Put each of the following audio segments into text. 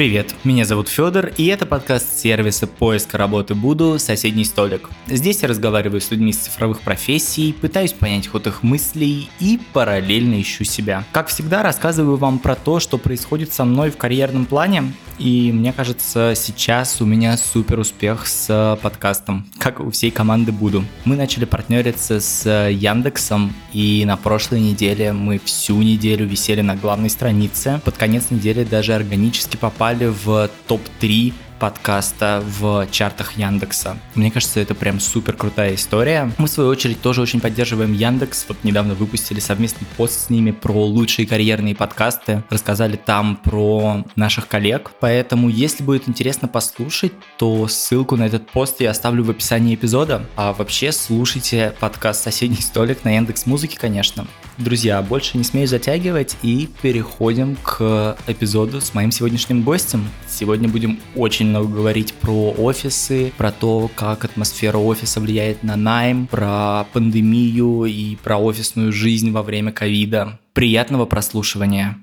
Привет, меня зовут Федор, и это подкаст сервиса поиска работы Буду «Соседний столик». Здесь я разговариваю с людьми из цифровых профессий, пытаюсь понять ход их мыслей и параллельно ищу себя. Как всегда, рассказываю вам про то, что происходит со мной в карьерном плане, и мне кажется, сейчас у меня супер успех с подкастом, как у всей команды Буду. Мы начали партнериться с Яндексом, и на прошлой неделе мы всю неделю висели на главной странице. Под конец недели даже органически попали в топ-3 подкаста в чартах Яндекса. Мне кажется, это прям супер крутая история. Мы, в свою очередь, тоже очень поддерживаем Яндекс. Вот недавно выпустили совместный пост с ними про лучшие карьерные подкасты. Рассказали там про наших коллег. Поэтому, если будет интересно послушать, то ссылку на этот пост я оставлю в описании эпизода. А вообще слушайте подкаст «Соседний столик» на Яндекс Музыке, конечно. Друзья, больше не смею затягивать и переходим к эпизоду с моим сегодняшним гостем. Сегодня будем очень много говорить про офисы, про то, как атмосфера офиса влияет на найм, про пандемию и про офисную жизнь во время ковида. Приятного прослушивания.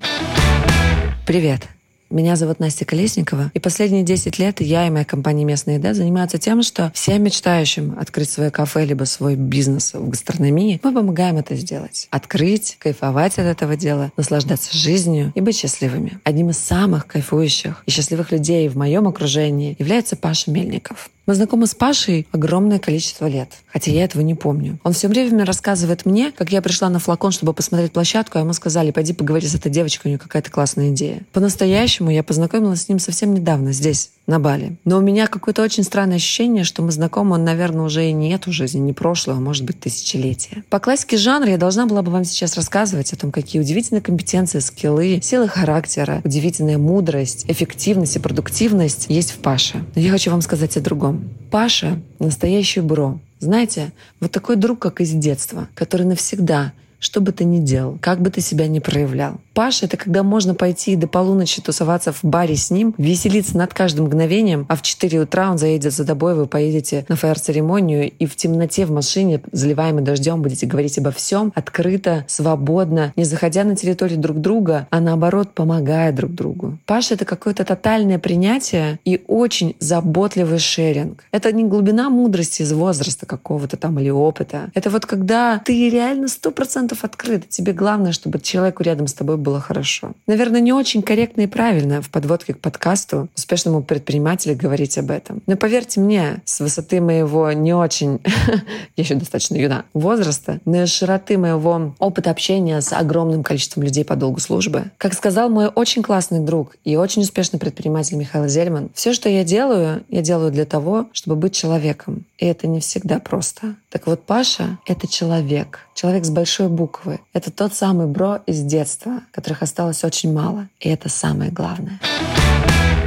Привет. Меня зовут Настя Колесникова, и последние 10 лет я и моя компания «Местная еда» занимаются тем, что всем мечтающим открыть свое кафе либо свой бизнес в гастрономии, мы помогаем это сделать. Открыть, кайфовать от этого дела, наслаждаться жизнью и быть счастливыми. Одним из самых кайфующих и счастливых людей в моем окружении является Паша Мельников. Мы знакомы с Пашей огромное количество лет, хотя я этого не помню. Он все время рассказывает мне, как я пришла на флакон, чтобы посмотреть площадку, а ему сказали, пойди поговори с этой девочкой, у нее какая-то классная идея. По-настоящему я познакомилась с ним совсем недавно, здесь, на Бали. Но у меня какое-то очень странное ощущение, что мы знакомы, он, наверное, уже и не эту жизнь, не прошлую, а может быть тысячелетие. По классике жанра я должна была бы вам сейчас рассказывать о том, какие удивительные компетенции, скиллы, силы характера, удивительная мудрость, эффективность и продуктивность есть в Паше. Но я хочу вам сказать о другом. Паша — настоящий бро. Знаете, вот такой друг, как из детства, который навсегда, что бы ты ни делал, как бы ты себя ни проявлял, Паша — это когда можно пойти до полуночи тусоваться в баре с ним, веселиться над каждым мгновением, а в 4 утра он заедет за тобой, вы поедете на фаер-церемонию и в темноте в машине, заливаемой дождем, будете говорить обо всем открыто, свободно, не заходя на территорию друг друга, а наоборот помогая друг другу. Паша — это какое-то тотальное принятие и очень заботливый шеринг. Это не глубина мудрости из возраста какого-то там или опыта. Это вот когда ты реально сто процентов открыт. Тебе главное, чтобы человеку рядом с тобой было хорошо. Наверное, не очень корректно и правильно в подводке к подкасту успешному предпринимателю говорить об этом. Но поверьте мне, с высоты моего не очень, я еще достаточно юна, возраста, но и широты моего опыта общения с огромным количеством людей по долгу службы, как сказал мой очень классный друг и очень успешный предприниматель Михаил Зельман, все, что я делаю, я делаю для того, чтобы быть человеком. И это не всегда просто. Так вот, Паша — это человек. Человек с большой буквы. Это тот самый бро из детства, которых осталось очень мало. И это самое главное.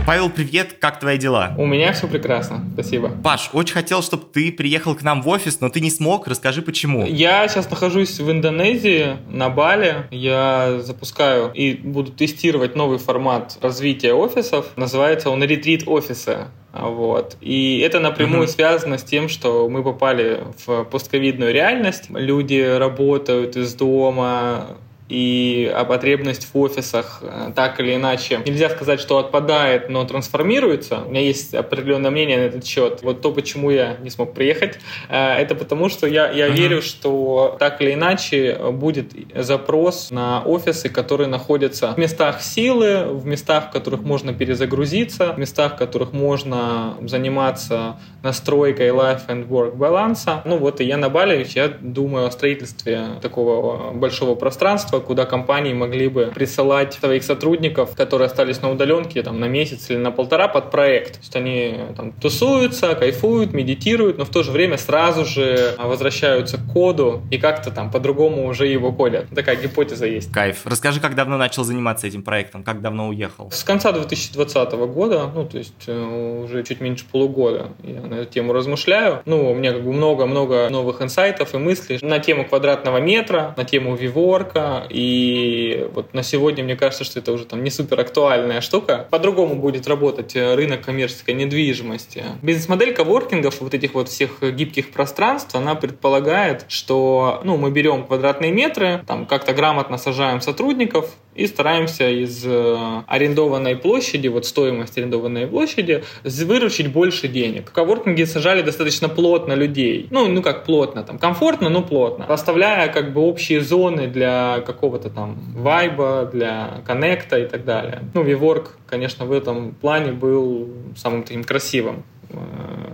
Павел, привет, как твои дела? У меня все прекрасно, спасибо. Паш, очень хотел, чтобы ты приехал к нам в офис, но ты не смог, расскажи почему. Я сейчас нахожусь в Индонезии, на Бали. Я запускаю и буду тестировать новый формат развития офисов. Называется он ретрит офиса. Вот. И это напрямую uh-huh. связано с тем, что мы попали в постковидную реальность. Люди работают из дома, и а потребность в офисах э, так или иначе, нельзя сказать, что отпадает, но трансформируется. У меня есть определенное мнение на этот счет. Вот то, почему я не смог приехать, э, это потому, что я, я uh-huh. верю, что так или иначе будет запрос на офисы, которые находятся в местах силы, в местах, в которых можно перезагрузиться, в местах, в которых можно заниматься настройкой life and work баланса. Ну вот и я на Бали, я думаю о строительстве такого большого пространства, куда компании могли бы присылать своих сотрудников, которые остались на удаленке там, на месяц или на полтора под проект. То есть они там тусуются, кайфуют, медитируют, но в то же время сразу же возвращаются к коду и как-то там по-другому уже его кодят. Такая гипотеза есть. Кайф. Расскажи, как давно начал заниматься этим проектом, как давно уехал? С конца 2020 года, ну то есть э, уже чуть меньше полугода я на эту тему размышляю. Ну, у меня как бы много-много новых инсайтов и мыслей на тему квадратного метра, на тему виворка, и вот на сегодня мне кажется, что это уже там не супер актуальная штука. По-другому будет работать э, рынок коммерческой недвижимости. Бизнес-модель коворкингов, вот этих вот всех гибких пространств, она предполагает, что ну, мы берем квадратные метры, там как-то грамотно сажаем сотрудников, и стараемся из э, арендованной площади, вот стоимость арендованной площади, выручить больше денег. Коворкинги сажали достаточно плотно людей. Ну, ну как плотно, там комфортно, но плотно. Оставляя как бы общие зоны для какого-то там вайба, для коннекта и так далее. Ну, WeWork, конечно, в этом плане был самым таким красивым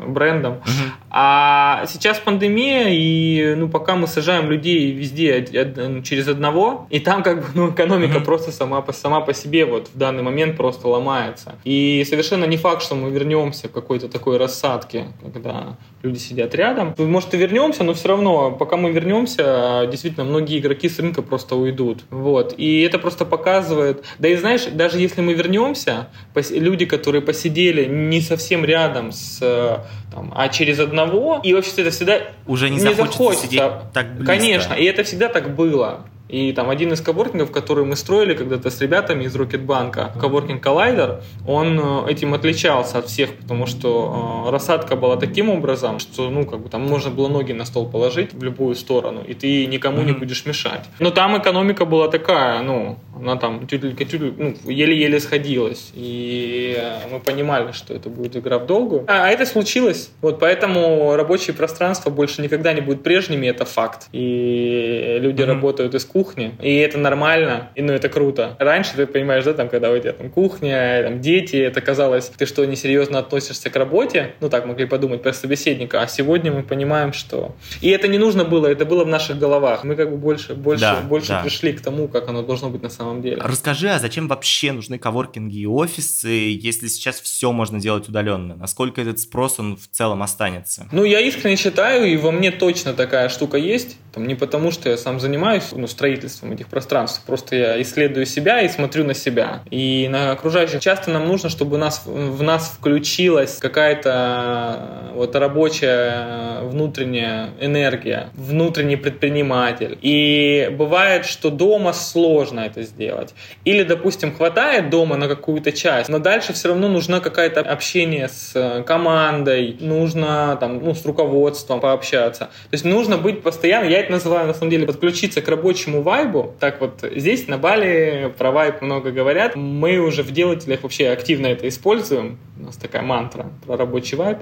брендом. Uh-huh. А сейчас пандемия, и ну, пока мы сажаем людей везде ну, через одного, и там как бы ну, экономика просто сама по, сама по себе вот в данный момент просто ломается. И совершенно не факт, что мы вернемся к какой-то такой рассадке, когда люди сидят рядом. Может и вернемся, но все равно, пока мы вернемся, действительно многие игроки с рынка просто уйдут. Вот. И это просто показывает... Да и знаешь, даже если мы вернемся, люди, которые посидели не совсем рядом с там, а через одного, и вообще это всегда уже не, не захочется, захочется сидеть так близко. Конечно, и это всегда так было. И там один из коворкингов, который мы строили когда-то с ребятами из Рокетбанка, коворкинг Collider, он э, этим отличался от всех, потому что э, рассадка была таким образом, что ну как бы там можно было ноги на стол положить в любую сторону, и ты никому mm-hmm. не будешь мешать. Но там экономика была такая, ну она там ну, еле-еле сходилась, и э, мы понимали, что это будет игра в долгу. А, а это случилось, вот поэтому рабочее пространство больше никогда не будет прежними, это факт. И люди mm-hmm. работают из кухни, и это нормально, и ну это круто. Раньше ты понимаешь, да, там, когда у тебя там кухня, там дети, это казалось, ты что, несерьезно относишься к работе, ну так могли подумать про собеседника, а сегодня мы понимаем, что... И это не нужно было, это было в наших головах. Мы как бы больше, больше, да, больше да. пришли к тому, как оно должно быть на самом деле. Расскажи, а зачем вообще нужны коворкинги и офисы, если сейчас все можно делать удаленно? Насколько этот спрос, он в целом останется? Ну, я искренне считаю, и во мне точно такая штука есть, там, не потому, что я сам занимаюсь ну, строительством этих пространств, просто я исследую себя и смотрю на себя. И на окружающих часто нам нужно, чтобы у нас, в нас включилась какая-то вот рабочая внутренняя энергия, внутренний предприниматель. И бывает, что дома сложно это сделать. Или, допустим, хватает дома на какую-то часть, но дальше все равно нужно какое-то общение с командой, нужно там, ну, с руководством пообщаться. То есть нужно быть постоянно, я это называю на самом деле подключиться к рабочему вайбу. Так вот, здесь на Бали про вайб много говорят. Мы уже в делателях вообще активно это используем. У нас такая мантра про рабочий вайб.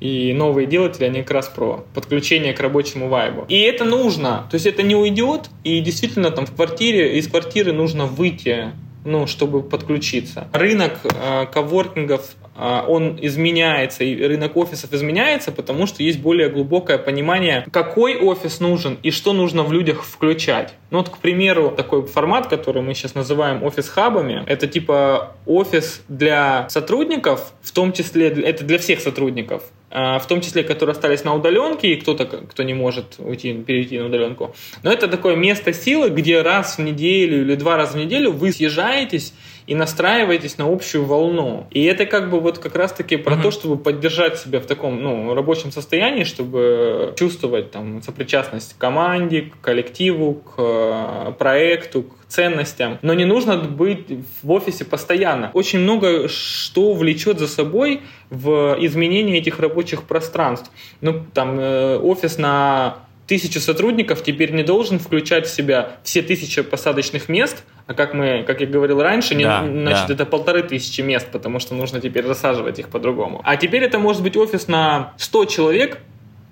И новые делатели, они как раз про подключение к рабочему вайбу. И это нужно. То есть это не уйдет. И действительно там в квартире, из квартиры нужно выйти ну, чтобы подключиться. Рынок э, коворкингов он изменяется, и рынок офисов изменяется, потому что есть более глубокое понимание, какой офис нужен и что нужно в людях включать. Ну вот, к примеру, такой формат, который мы сейчас называем офис-хабами, это типа офис для сотрудников, в том числе, это для всех сотрудников, а, в том числе, которые остались на удаленке, и кто-то, кто не может уйти, перейти на удаленку. Но это такое место силы, где раз в неделю или два раза в неделю вы съезжаетесь и настраиваетесь на общую волну. И это как бы вот как раз-таки про uh-huh. то, чтобы поддержать себя в таком ну, рабочем состоянии, чтобы чувствовать там сопричастность к команде, к коллективу, к э, проекту, к ценностям. Но не нужно быть в офисе постоянно. Очень много что влечет за собой в изменение этих рабочих пространств. Ну, там, э, офис на тысячу сотрудников теперь не должен включать в себя все тысячи посадочных мест, а как мы, как я говорил раньше, не, да, значит, да. это полторы тысячи мест, потому что нужно теперь рассаживать их по-другому. А теперь это может быть офис на 100 человек,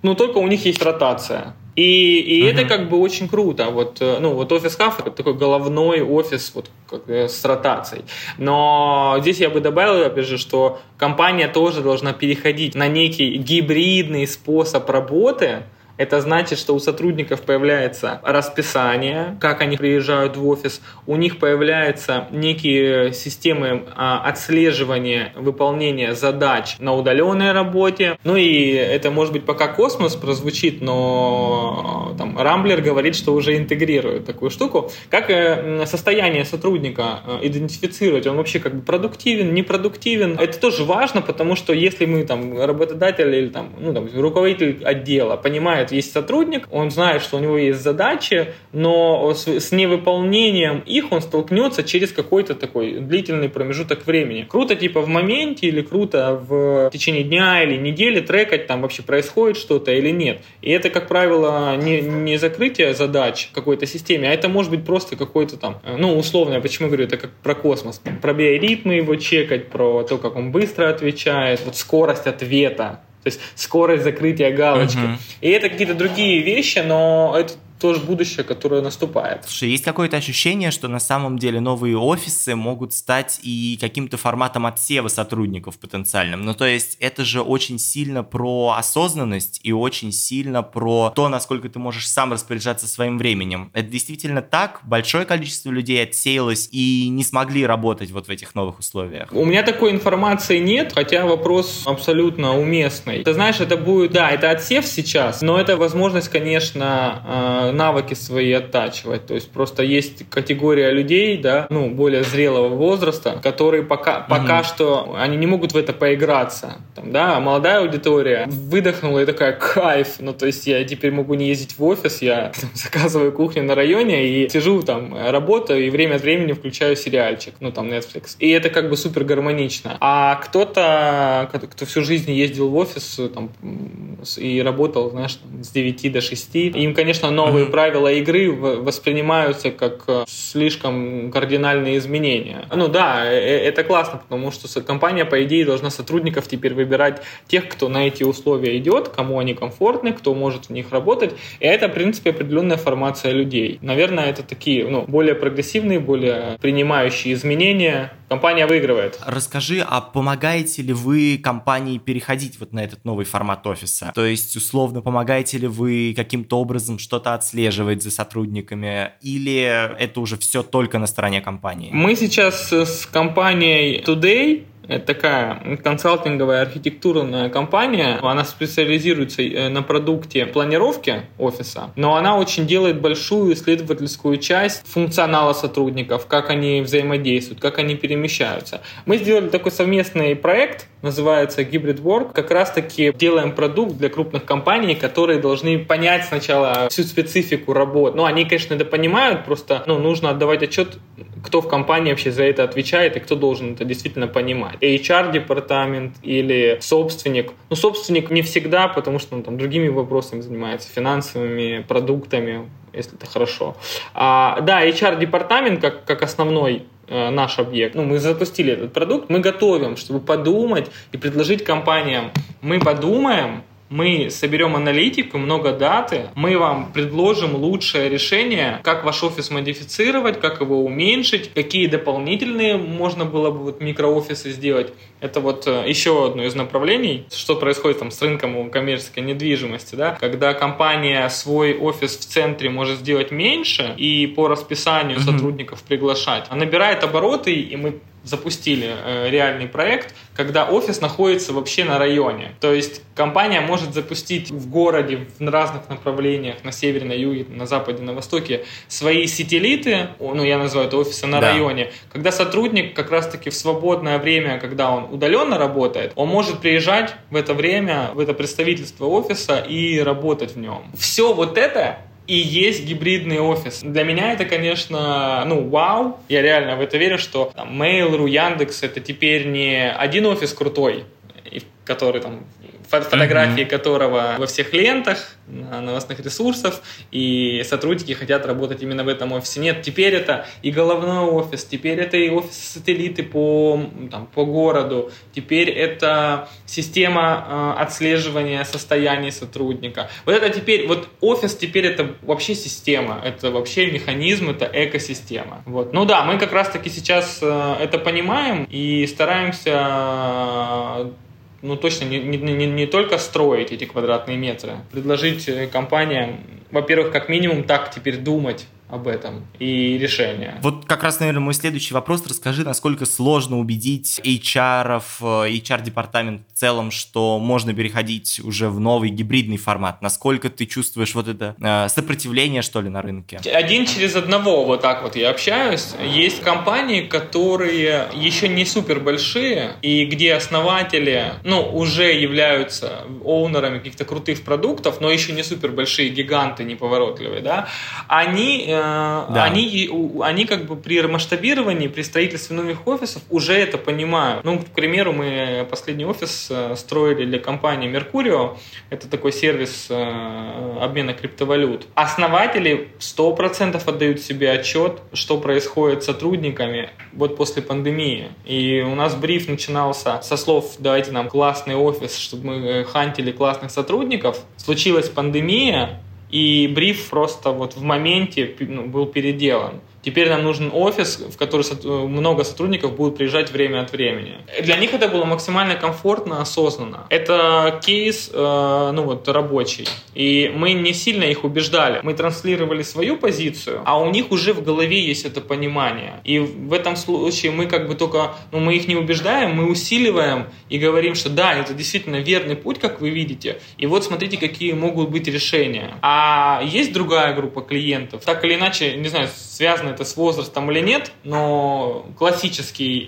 но только у них есть ротация. И, и uh-huh. это как бы очень круто. Вот, э, ну, вот офис Хаф это такой головной офис вот, как, с ротацией. Но здесь я бы добавил, опять же, что компания тоже должна переходить на некий гибридный способ работы, это значит, что у сотрудников появляется расписание, как они приезжают в офис, у них появляются некие системы а, отслеживания выполнения задач на удаленной работе. Ну и это может быть пока космос прозвучит, но там Рамблер говорит, что уже интегрирует такую штуку. Как э, состояние сотрудника э, идентифицировать, он вообще как бы продуктивен, непродуктивен. Это тоже важно, потому что если мы там работодатель или там, ну, там руководитель отдела понимает, знает, есть сотрудник, он знает, что у него есть задачи, но с, с невыполнением их он столкнется через какой-то такой длительный промежуток времени. Круто типа в моменте или круто в течение дня или недели трекать, там вообще происходит что-то или нет. И это, как правило, не, не закрытие задач какой-то системе, а это может быть просто какой-то там, ну, условно, я почему говорю, это как про космос, про биоритмы его чекать, про то, как он быстро отвечает, вот скорость ответа, то есть скорость закрытия галочки. Uh-huh. И это какие-то другие вещи, но это тоже будущее, которое наступает. Слушай, есть какое-то ощущение, что на самом деле новые офисы могут стать и каким-то форматом отсева сотрудников потенциальным. Ну, то есть это же очень сильно про осознанность и очень сильно про то, насколько ты можешь сам распоряжаться своим временем. Это действительно так? Большое количество людей отсеялось и не смогли работать вот в этих новых условиях? У меня такой информации нет, хотя вопрос абсолютно уместный. Ты знаешь, это будет, да, это отсев сейчас, но это возможность, конечно, а, навыки свои оттачивать. То есть просто есть категория людей, да, ну, более зрелого возраста, которые пока, угу. пока что, они не могут в это поиграться. Там, да, молодая аудитория выдохнула и такая, кайф, ну, то есть я теперь могу не ездить в офис, я там, заказываю кухню на районе и сижу там, работаю и время от времени включаю сериальчик, ну, там, Netflix. И это как бы супер гармонично. А кто-то, кто всю жизнь ездил в офис там, и работал, знаешь, с 9 до 6, им, конечно, новые новые правила игры воспринимаются как э, слишком кардинальные изменения. Ну да, э, э, это классно, потому что компания, по идее, должна сотрудников теперь выбирать тех, кто на эти условия идет, кому они комфортны, кто может в них работать. И это, в принципе, определенная формация людей. Наверное, это такие ну, более прогрессивные, более принимающие изменения. Компания выигрывает. Расскажи, а помогаете ли вы компании переходить вот на этот новый формат офиса? То есть, условно, помогаете ли вы каким-то образом что-то отслеживать за сотрудниками, или это уже все только на стороне компании? Мы сейчас с компанией Today это такая консалтинговая архитектурная компания. Она специализируется э, на продукте планировки офиса, но она очень делает большую исследовательскую часть функционала сотрудников, как они взаимодействуют, как они перемещаются. Мы сделали такой совместный проект, называется Hybrid Work. Как раз-таки делаем продукт для крупных компаний, которые должны понять сначала всю специфику работы. Ну, они, конечно, это понимают, просто ну, нужно отдавать отчет, кто в компании вообще за это отвечает и кто должен это действительно понимать. HR-департамент или собственник. Ну, собственник не всегда, потому что он там другими вопросами занимается, финансовыми продуктами, если это хорошо. А, да, HR-департамент как, как основной наш объект. Ну, мы запустили этот продукт, мы готовим, чтобы подумать и предложить компаниям. Мы подумаем, мы соберем аналитику, много даты, мы вам предложим лучшее решение, как ваш офис модифицировать, как его уменьшить, какие дополнительные можно было бы вот микроофисы сделать. Это вот э, еще одно из направлений, что происходит там с рынком коммерческой недвижимости, да, когда компания свой офис в центре может сделать меньше и по расписанию mm-hmm. сотрудников приглашать, а набирает обороты, и мы запустили э, реальный проект, когда офис находится вообще на районе. То есть компания может запустить в городе в разных направлениях, на севере, на юге, на западе, на востоке, свои сателлиты, ну я называю это офисы на да. районе, когда сотрудник как раз-таки в свободное время, когда он удаленно работает, он может приезжать в это время в это представительство офиса и работать в нем. Все вот это и есть гибридный офис. Для меня это, конечно, ну, вау. Я реально в это верю, что там, Mail.ru, Яндекс — это теперь не один офис крутой, который там фотографии mm-hmm. которого во всех лентах, новостных ресурсах, и сотрудники хотят работать именно в этом офисе. Нет, теперь это и головной офис, теперь это и офис-сателлиты по, там, по городу, теперь это система э, отслеживания состояния сотрудника. Вот это теперь, вот офис теперь это вообще система, это вообще механизм, это экосистема. Вот. Ну да, мы как раз-таки сейчас э, это понимаем и стараемся ну, точно не, не, не, не только строить эти квадратные метры, предложить э, компаниям, во-первых, как минимум так теперь думать об этом и решения. Вот как раз, наверное, мой следующий вопрос. Расскажи, насколько сложно убедить HR, HR-департамент в целом, что можно переходить уже в новый гибридный формат? Насколько ты чувствуешь вот это э, сопротивление, что ли, на рынке? Один через одного вот так вот я общаюсь. Есть компании, которые еще не супер большие, и где основатели, ну, уже являются оунерами каких-то крутых продуктов, но еще не супер большие гиганты неповоротливые, да, они, э, да. они, они как бы при масштабировании, при строительстве новых офисов уже это понимают. Ну, к примеру, мы последний офис э, строили для компании Mercurio, это такой сервис э, обмена криптовалют. Основатели 100% отдают себе отчет, что происходит с сотрудниками вот после пандемии. И у нас бриф начинался со слов «давайте нам классный офис, чтобы мы хантили классных сотрудников». Случилась пандемия, и бриф просто вот в моменте ну, был переделан. Теперь нам нужен офис, в который много сотрудников будут приезжать время от времени. Для них это было максимально комфортно, осознанно. Это кейс, э, ну вот, рабочий. И мы не сильно их убеждали. Мы транслировали свою позицию, а у них уже в голове есть это понимание. И в этом случае мы как бы только, ну мы их не убеждаем, мы усиливаем и говорим, что да, это действительно верный путь, как вы видите. И вот смотрите, какие могут быть решения. А есть другая группа клиентов, так или иначе, не знаю, связано это с возрастом или нет, но классический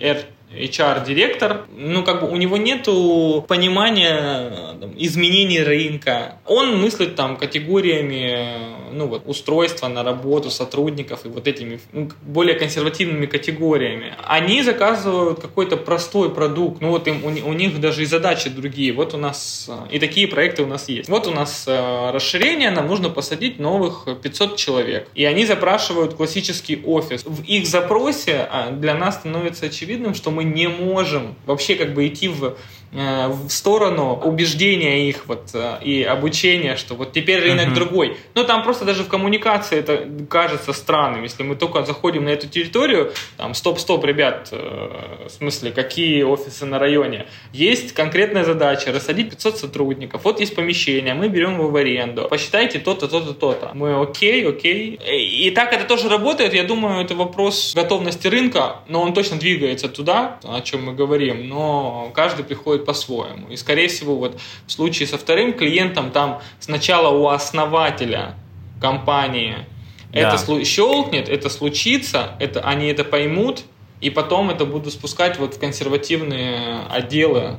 HR-директор, ну, как бы у него нету понимания там, изменений рынка. Он мыслит там категориями, ну, вот, устройства на работу сотрудников и вот этими ну, более консервативными категориями. Они заказывают какой-то простой продукт, ну, вот им, у, у них даже и задачи другие. Вот у нас, и такие проекты у нас есть. Вот у нас э, расширение, нам нужно посадить новых 500 человек. И они запрашивают классический офис. В их запросе а, для нас становится очевидным, что мы не можем вообще как бы идти в в сторону убеждения их вот э, и обучения, что вот теперь рынок uh-huh. другой. Ну там просто даже в коммуникации это кажется странным, если мы только заходим на эту территорию, там стоп-стоп, ребят, э, в смысле какие офисы на районе? Есть конкретная задача рассадить 500 сотрудников. Вот есть помещение, мы берем его в аренду. Посчитайте то-то, то-то, то-то. Мы окей, окей. И так это тоже работает. Я думаю, это вопрос готовности рынка, но он точно двигается туда, о чем мы говорим. Но каждый приходит по-своему. И, скорее всего, вот в случае со вторым клиентом, там сначала у основателя компании да. это щелкнет, это случится, это, они это поймут, и потом это будут спускать вот в консервативные отделы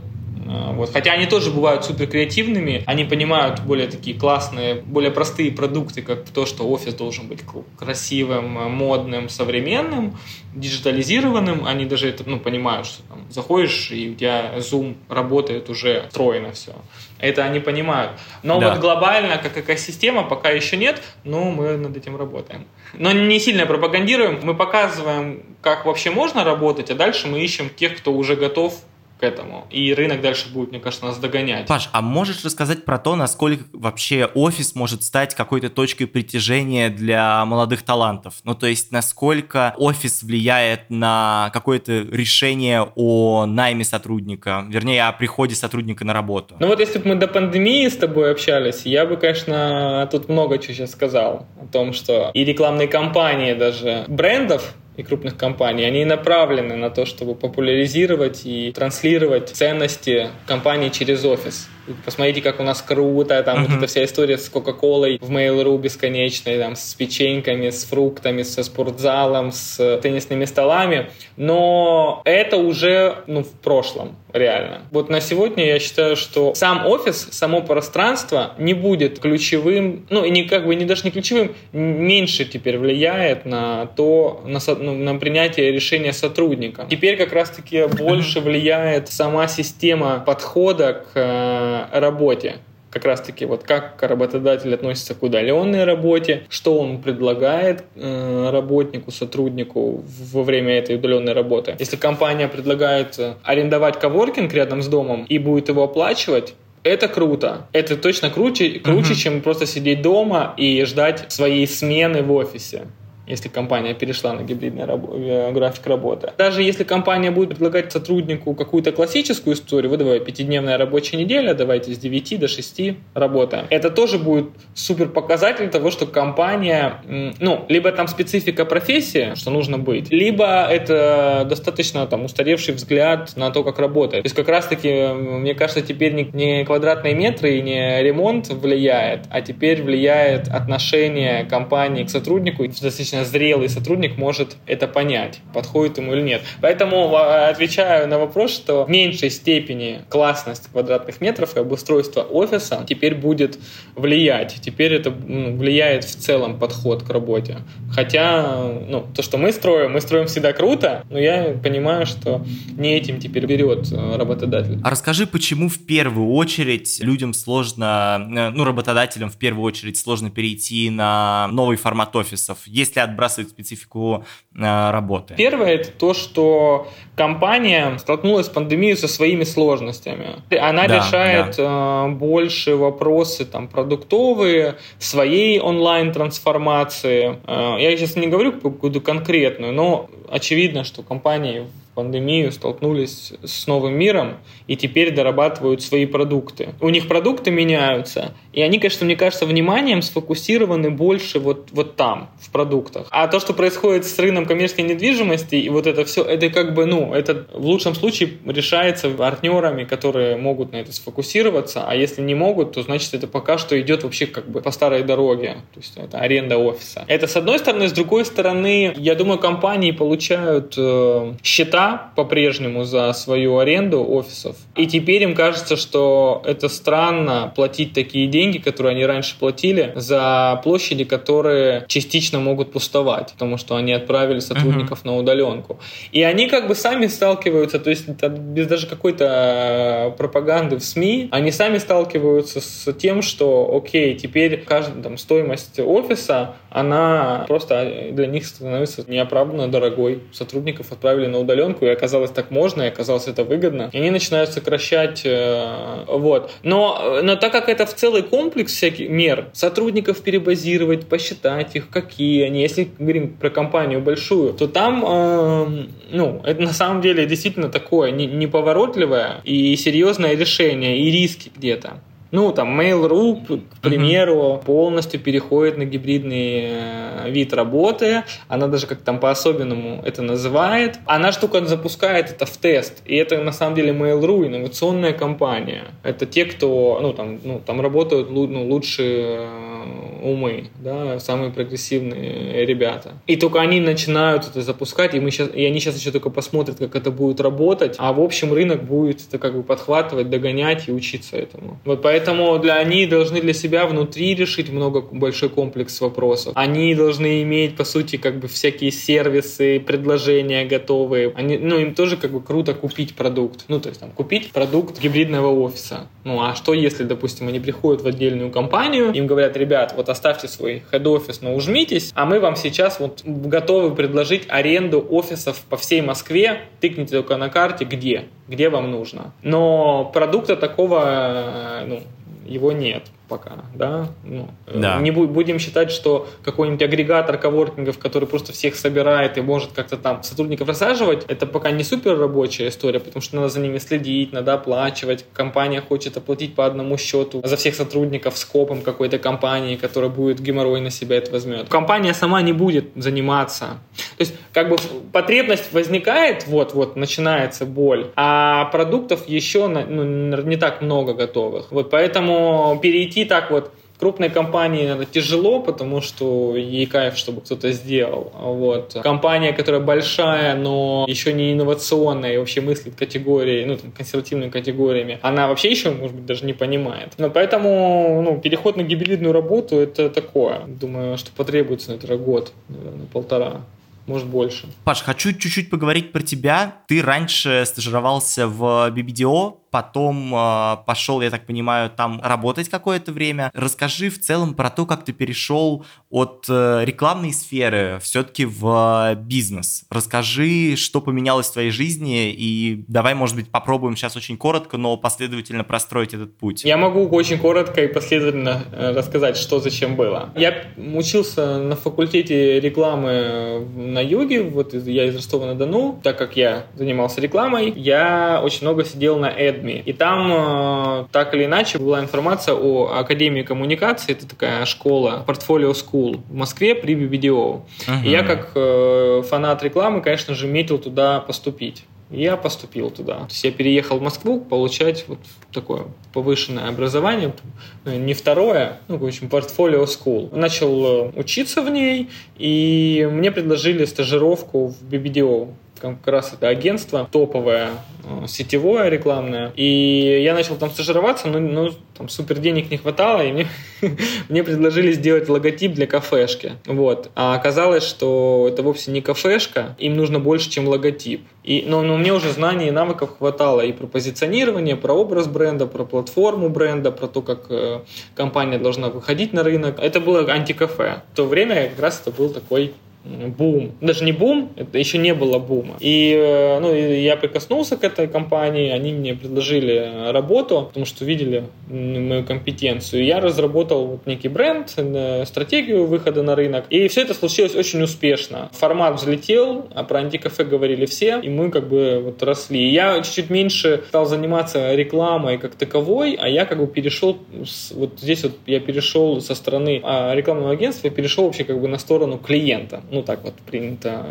вот. Хотя они тоже бывают супер креативными, они понимают более такие классные, более простые продукты, как то, что офис должен быть красивым, модным, современным, диджитализированным. Они даже это ну, понимают, что там заходишь, и у тебя Zoom работает уже встроено все. Это они понимают. Но да. вот глобально, как экосистема, пока еще нет, но мы над этим работаем. Но не сильно пропагандируем, мы показываем, как вообще можно работать, а дальше мы ищем тех, кто уже готов к этому. И рынок дальше будет, мне кажется, нас догонять. Паш, а можешь рассказать про то, насколько вообще офис может стать какой-то точкой притяжения для молодых талантов? Ну, то есть, насколько офис влияет на какое-то решение о найме сотрудника, вернее, о приходе сотрудника на работу? Ну вот если бы мы до пандемии с тобой общались, я бы, конечно, тут много чего сейчас сказал о том, что и рекламные кампании даже брендов и крупных компаний, они направлены на то, чтобы популяризировать и транслировать ценности компании через офис. Посмотрите, как у нас круто, там uh-huh. вот эта вся история с Кока-Колой в Mail.ru бесконечной, там, с печеньками, с фруктами, со спортзалом, с теннисными столами. Но это уже, ну, в прошлом, реально. Вот на сегодня я считаю, что сам офис, само пространство не будет ключевым, ну, и не как бы не даже не ключевым, меньше теперь влияет на то, на, ну, на принятие решения сотрудника. Теперь как раз-таки больше влияет сама система подхода к работе как раз-таки вот как работодатель относится к удаленной работе, что он предлагает э, работнику, сотруднику во время этой удаленной работы. Если компания предлагает э, арендовать коворкинг рядом с домом и будет его оплачивать, это круто. Это точно круче, круче uh-huh. чем просто сидеть дома и ждать своей смены в офисе. Если компания перешла на гибридный раб- э, график работы. Даже если компания будет предлагать сотруднику какую-то классическую историю, вы давай пятидневная рабочая неделя, давайте с 9 до 6 работаем. Это тоже будет супер показатель того, что компания, ну, либо там специфика профессии, что нужно быть, либо это достаточно там устаревший взгляд на то, как работает. То есть как раз-таки, мне кажется, теперь не, квадратные метры и не ремонт влияет, а теперь влияет отношение компании к сотруднику. Достаточно зрелый сотрудник может это понять, подходит ему или нет. Поэтому а, отвечаю на вопрос, что в меньшей степени классность квадратных метров и обустройство офиса теперь будет влиять. Теперь это ну, влияет в целом подход к работе. Хотя, ну, то, что мы строим, мы строим всегда круто, но я понимаю, что не этим теперь берет э, работодатель. А расскажи, почему в первую очередь людям сложно, э, ну, работодателям в первую очередь сложно перейти на новый формат офисов, если отбрасывать специфику э, работы? Первое – это то, что компания столкнулась с пандемией со своими сложностями. Она да, решает да. больше вопросы там, продуктовые, своей онлайн-трансформации. Я сейчас не говорю какую-то конкретную, но очевидно, что компании пандемию столкнулись с новым миром и теперь дорабатывают свои продукты. У них продукты меняются, и они, конечно, мне кажется, вниманием сфокусированы больше вот, вот там, в продуктах. А то, что происходит с рынком коммерческой недвижимости, и вот это все, это как бы, ну, это в лучшем случае решается партнерами, которые могут на это сфокусироваться, а если не могут, то значит это пока что идет вообще как бы по старой дороге, то есть это аренда офиса. Это с одной стороны, с другой стороны, я думаю, компании получают э, счета по-прежнему за свою аренду офисов. И теперь им кажется, что это странно платить такие деньги, которые они раньше платили, за площади, которые частично могут пустовать, потому что они отправили сотрудников uh-huh. на удаленку. И они как бы сами сталкиваются, то есть без даже какой-то э, пропаганды в СМИ, они сами сталкиваются с тем, что, окей, теперь каждая там, стоимость офиса, она просто для них становится неоправданно дорогой. Сотрудников отправили на удаленку, рынку, и оказалось так можно, и оказалось это выгодно. И они начинают сокращать, э, вот. Но, но так как это в целый комплекс всяких мер, сотрудников перебазировать, посчитать их, какие они, если говорим про компанию большую, то там, э, ну, это на самом деле действительно такое неповоротливое и серьезное решение, и риски где-то. Ну, там, Mail.ru, к примеру, uh-huh. полностью переходит на гибридный э, вид работы. Она даже как там по-особенному это называет. Она штука запускает это в тест. И это на самом деле Mail.ru, инновационная компания. Это те, кто, ну, там, ну, там работают ну, лучшие э, умы, да, самые прогрессивные ребята. И только они начинают это запускать, и, мы сейчас, и они сейчас еще только посмотрят, как это будет работать. А в общем рынок будет это как бы подхватывать, догонять и учиться этому. Вот поэтому Поэтому для они должны для себя внутри решить много большой комплекс вопросов. Они должны иметь, по сути, как бы всякие сервисы, предложения готовые. Они, ну, им тоже как бы круто купить продукт. Ну, то есть там купить продукт гибридного офиса. Ну, а что если, допустим, они приходят в отдельную компанию, им говорят, ребят, вот оставьте свой хед-офис, но ужмитесь, а мы вам сейчас вот готовы предложить аренду офисов по всей Москве, тыкните только на карте, где, где вам нужно. Но продукта такого, э, ну, его нет пока, да? Ну, да. Не будем считать, что какой-нибудь агрегатор коворкингов, который просто всех собирает и может как-то там сотрудников рассаживать, это пока не супер рабочая история, потому что надо за ними следить, надо оплачивать. Компания хочет оплатить по одному счету за всех сотрудников скопом какой-то компании, которая будет геморрой на себя это возьмет. Компания сама не будет заниматься. То есть, как бы потребность возникает, вот-вот, начинается боль, а продуктов еще ну, не так много готовых. Вот поэтому перейти идти так вот крупной компании это тяжело, потому что ей кайф, чтобы кто-то сделал. Вот. Компания, которая большая, но еще не инновационная и вообще мыслит категорией, ну, там, консервативными категориями, она вообще еще, может быть, даже не понимает. Но поэтому ну, переход на гибридную работу — это такое. Думаю, что потребуется, наверное, год, наверное, полтора может больше. Паш, хочу чуть-чуть поговорить про тебя. Ты раньше стажировался в BBDO, потом э, пошел, я так понимаю, там работать какое-то время. Расскажи в целом про то, как ты перешел от э, рекламной сферы все-таки в бизнес. Расскажи, что поменялось в твоей жизни, и давай, может быть, попробуем сейчас очень коротко, но последовательно простроить этот путь. Я могу очень коротко и последовательно э, рассказать, что зачем было. Я учился на факультете рекламы на юге, вот я из Ростова-на-Дону, так как я занимался рекламой, я очень много сидел на Эдми. И там э, так или иначе была информация о Академии коммуникации, это такая школа, портфолио School в Москве при BBDO. Uh-huh. И я как э, фанат рекламы, конечно же, метил туда поступить. я поступил туда. То есть я переехал в Москву получать вот такое повышенное образование, не второе, ну, в общем, портфолио school. Начал э, учиться в ней, и мне предложили стажировку в BBDO как раз это агентство топовое, э, сетевое рекламное. И я начал там стажироваться, но ну, там супер денег не хватало, и мне, мне предложили сделать логотип для кафешки. Вот. А оказалось, что это вовсе не кафешка, им нужно больше, чем логотип. И, но, но мне уже знаний и навыков хватало и про позиционирование, про образ бренда, про платформу бренда, про то, как э, компания должна выходить на рынок. Это было антикафе. В то время как раз это был такой бум. Даже не бум, это еще не было бума. И э, ну, я прикоснулся к этой компании, они мне предложили работу, потому что видели мою компетенцию. Я разработал вот некий бренд, э, стратегию выхода на рынок. И все это случилось очень успешно. Формат взлетел, а про антикафе говорили все, и мы как бы вот росли. Я чуть-чуть меньше стал заниматься рекламой как таковой, а я как бы перешел, вот здесь вот я перешел со стороны а, рекламного агентства перешел вообще как бы на сторону клиента ну так вот принято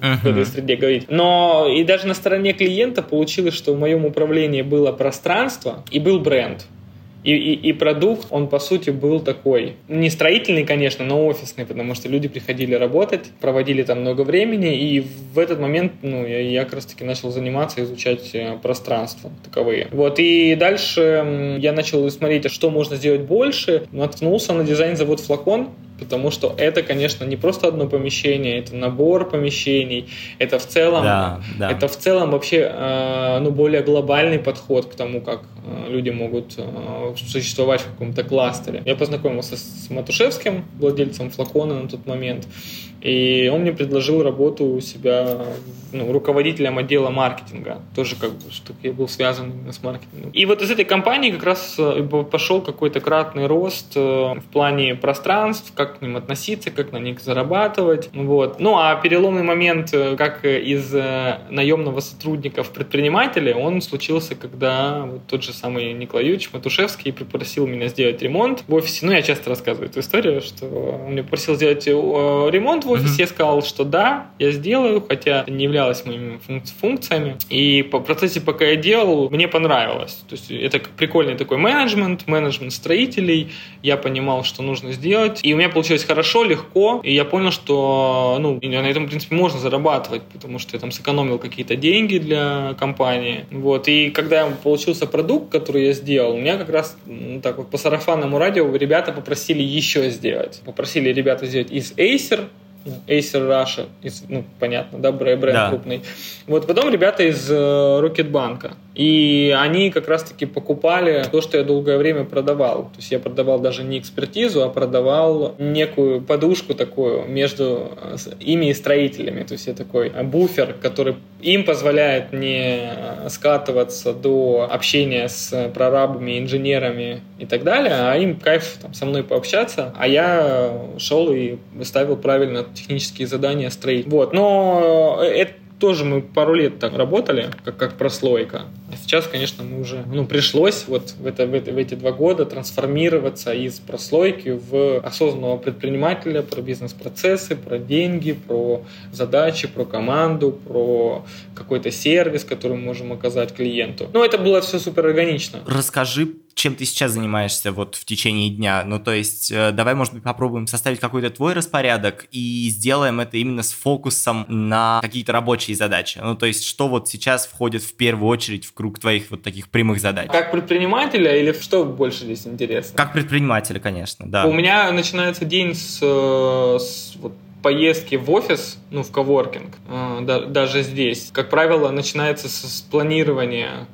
uh-huh. в этой среде говорить. Но и даже на стороне клиента получилось, что в моем управлении было пространство и был бренд. И, и, и продукт, он по сути был такой, не строительный, конечно, но офисный, потому что люди приходили работать, проводили там много времени, и в этот момент ну, я, я как раз таки начал заниматься, изучать э, пространства таковые. Вот, и дальше я начал смотреть, а что можно сделать больше, наткнулся на дизайн-завод «Флакон», потому что это, конечно, не просто одно помещение, это набор помещений, это в целом, да, да. это в целом вообще э, ну, более глобальный подход к тому, как э, люди могут э, существовать в каком-то кластере. Я познакомился с Матушевским, владельцем флакона на тот момент, и он мне предложил работу у себя ну, руководителем отдела маркетинга. Тоже как бы, что я был связан с маркетингом. И вот из этой компании как раз э, пошел какой-то кратный рост э, в плане пространств, как к ним относиться, как на них зарабатывать. Вот. Ну а переломный момент, э, как из наемного сотрудника в предпринимателя, он случился, когда вот тот же самый Николай Юрьевич Матушевский попросил меня сделать ремонт в офисе. Ну, я часто рассказываю эту историю, что он мне попросил сделать ремонт в офисе, я сказал, что да, я сделаю, хотя не являлось моими функциями. И по процессе, пока я делал, мне понравилось. То есть это прикольный такой менеджмент, менеджмент строителей. Я понимал, что нужно сделать. И у меня получилось хорошо, легко. И я понял, что ну, на этом, в принципе, можно зарабатывать, потому что я там сэкономил какие-то деньги для компании. Вот. И когда получился продукт, который я сделал, у меня как раз ну, так вот по сарафанному радио ребята попросили еще сделать. Попросили ребята сделать из Acer, Acer Russia, из, ну, понятно, да, бренд да. крупный. Вот потом ребята из э, Рокетбанка. И они как раз-таки покупали то, что я долгое время продавал. То есть я продавал даже не экспертизу, а продавал некую подушку такую между э, ими и строителями. То есть я такой буфер, который им позволяет не скатываться до общения с прорабами, инженерами и так далее, а им кайф там, со мной пообщаться, а я шел и ставил правильно технические задания строить. Вот. Но это тоже мы пару лет так работали, как, как прослойка. Сейчас, конечно, мы уже, ну, пришлось вот в, это, в, это, в эти два года трансформироваться из прослойки в осознанного предпринимателя про бизнес-процессы, про деньги, про задачи, про команду, про какой-то сервис, который мы можем оказать клиенту. Но это было все супер органично. Расскажи чем ты сейчас занимаешься вот в течение дня. Ну, то есть, э, давай, может быть, попробуем составить какой-то твой распорядок и сделаем это именно с фокусом на какие-то рабочие задачи. Ну, то есть, что вот сейчас входит в первую очередь в круг твоих вот таких прямых задач? Как предпринимателя или что больше здесь интересно? Как предпринимателя, конечно, да. У меня начинается день с, э, с вот, поездки в офис, ну, в коворкинг, э, даже здесь, как правило, начинается с планирования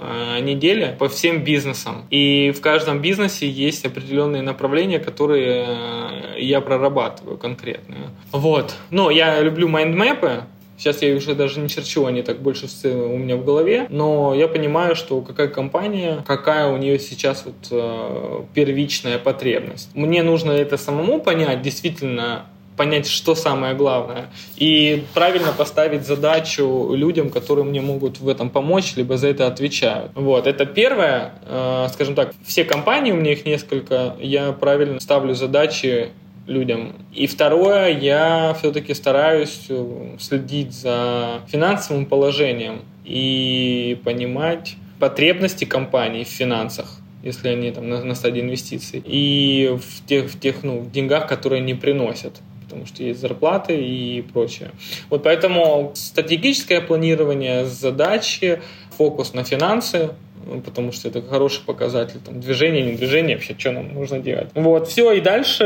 э, неделе по всем бизнесам. И в каждом бизнесе есть определенные направления, которые э, я прорабатываю конкретно. Вот. Но я люблю майндмэпы, Сейчас я уже даже не черчу, они так больше у меня в голове, но я понимаю, что какая компания, какая у нее сейчас вот э, первичная потребность. Мне нужно это самому понять, действительно понять, что самое главное, и правильно поставить задачу людям, которые мне могут в этом помочь, либо за это отвечают. Вот, это первое, э, скажем так, все компании, у меня их несколько, я правильно ставлю задачи людям. И второе, я все-таки стараюсь э, следить за финансовым положением и понимать потребности компании в финансах если они там на, на стадии инвестиций, и в тех, в тех ну, в деньгах, которые они приносят потому что есть зарплаты и прочее. Вот поэтому стратегическое планирование, задачи, фокус на финансы, ну, потому что это хороший показатель там, движения, не движения, вообще, что нам нужно делать. Вот, все, и дальше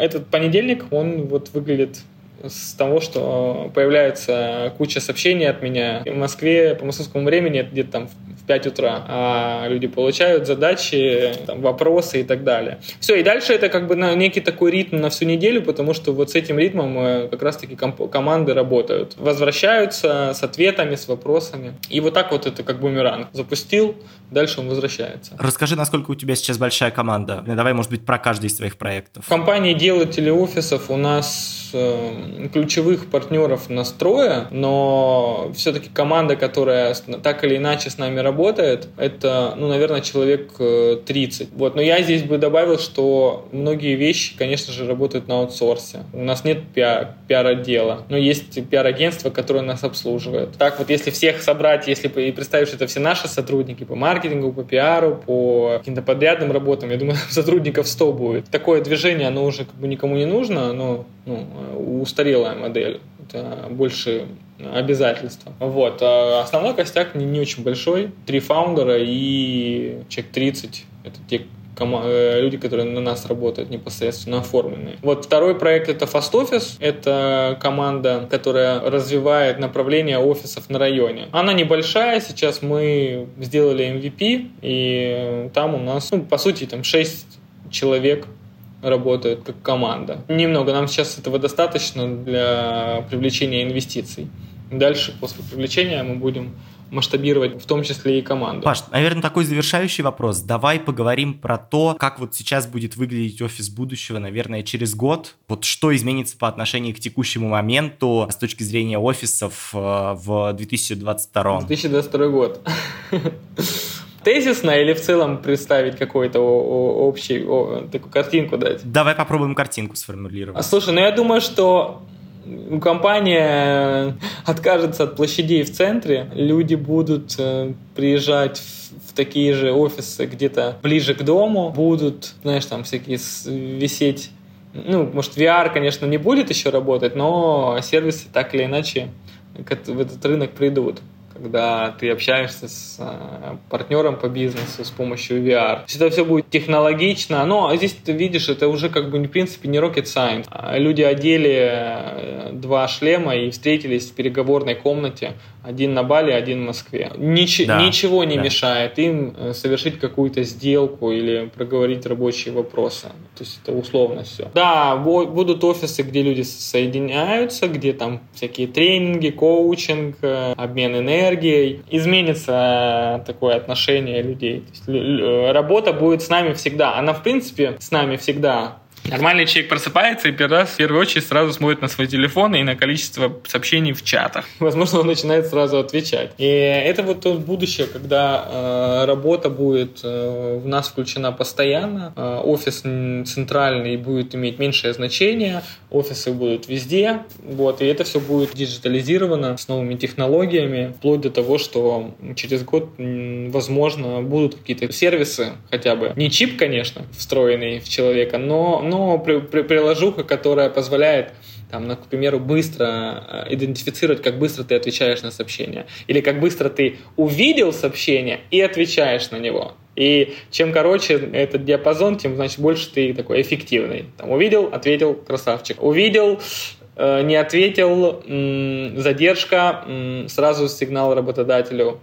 этот понедельник, он вот выглядит с того, что появляется куча сообщений от меня. В Москве по московскому времени это где-то там 5 утра, а люди получают задачи, там, вопросы и так далее. Все, и дальше это как бы на некий такой ритм на всю неделю, потому что вот с этим ритмом э, как раз-таки команды работают. Возвращаются с ответами, с вопросами. И вот так вот это как бумеранг. Запустил, дальше он возвращается. Расскажи, насколько у тебя сейчас большая команда? Давай, может быть, про каждый из твоих проектов. В компании делателей офисов у нас э, ключевых партнеров настроя, но все-таки команда, которая так или иначе с нами работает, работает, это, ну, наверное, человек 30. Э, вот. Но я здесь бы добавил, что многие вещи, конечно же, работают на аутсорсе. У нас нет пиар, пиар-отдела, но есть пиар-агентство, которое нас обслуживает. Так вот, если всех собрать, если и представить, что это все наши сотрудники по маркетингу, по пиару, по каким-то подрядным работам, я думаю, сотрудников 100 будет. Такое движение, оно уже как бы никому не нужно, оно ну, устарелая модель. Больше обязательства. Вот. А основной костяк не, не очень большой. Три фаундера и человек 30. Это те э, люди, которые на нас работают непосредственно оформленные. Вот второй проект это Fast Office. Это команда, которая развивает направление офисов на районе. Она небольшая. Сейчас мы сделали MVP, и там у нас, ну, по сути, там 6 человек работают как команда. Немного, нам сейчас этого достаточно для привлечения инвестиций. Дальше, после привлечения, мы будем масштабировать в том числе и команду. Паш, наверное, такой завершающий вопрос. Давай поговорим про то, как вот сейчас будет выглядеть офис будущего, наверное, через год. Вот что изменится по отношению к текущему моменту с точки зрения офисов э, в 2022? 2022 год. Тезисно или в целом представить какой-то общий такую картинку дать? Давай попробуем картинку сформулировать. Слушай, ну я думаю, что компания откажется от площадей в центре, люди будут э, приезжать в такие же офисы где-то ближе к дому, будут, знаешь, там всякие висеть ну, может, VR, конечно, не будет еще работать, но сервисы так или иначе в этот рынок придут когда ты общаешься с э, партнером по бизнесу с помощью VR. Это все будет технологично, но здесь ты видишь, это уже как бы в принципе не rocket science. А люди одели э, два шлема и встретились в переговорной комнате, один на Бали, один в Москве. Нич- да, ничего не да. мешает им э, совершить какую-то сделку или проговорить рабочие вопросы. То есть это условно все. Да, будут офисы, где люди соединяются, где там всякие тренинги, коучинг, обмен энергией, энергией, изменится такое отношение людей. То есть, работа будет с нами всегда. Она, в принципе, с нами всегда Нормальный человек просыпается и первый раз, в первую очередь сразу смотрит на свой телефон и на количество сообщений в чатах. Возможно, он начинает сразу отвечать. И это вот то будущее, когда э, работа будет э, в нас включена постоянно, э, офис центральный будет иметь меньшее значение, офисы будут везде, вот, и это все будет диджитализировано с новыми технологиями, вплоть до того, что через год, возможно, будут какие-то сервисы хотя бы. Не чип, конечно, встроенный в человека, но, но но при, при, приложуха, которая позволяет там, ну, к примеру, быстро э, идентифицировать, как быстро ты отвечаешь на сообщение. Или как быстро ты увидел сообщение и отвечаешь на него. И чем короче этот диапазон, тем, значит, больше ты такой эффективный. Там, увидел, ответил, красавчик. Увидел, э, не ответил, м- задержка, м- сразу сигнал работодателю,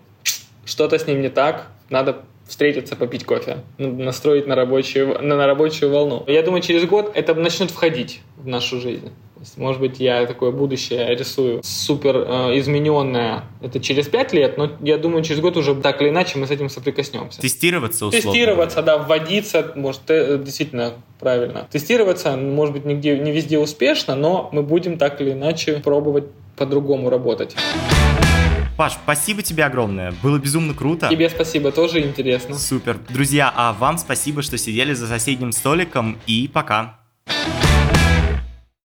что-то с ним не так, надо встретиться, попить кофе, настроить на рабочую, на, на рабочую волну. Я думаю, через год это начнет входить в нашу жизнь. Может быть, я такое будущее рисую супер э, измененное. Это через пять лет, но я думаю, через год уже так или иначе мы с этим соприкоснемся. Тестироваться условно. Тестироваться, да, вводиться, может, э, действительно правильно. Тестироваться, может быть, нигде, не везде успешно, но мы будем так или иначе пробовать по-другому работать. Паш, спасибо тебе огромное. Было безумно круто. Тебе спасибо, тоже интересно. Супер. Друзья, а вам спасибо, что сидели за соседним столиком и пока.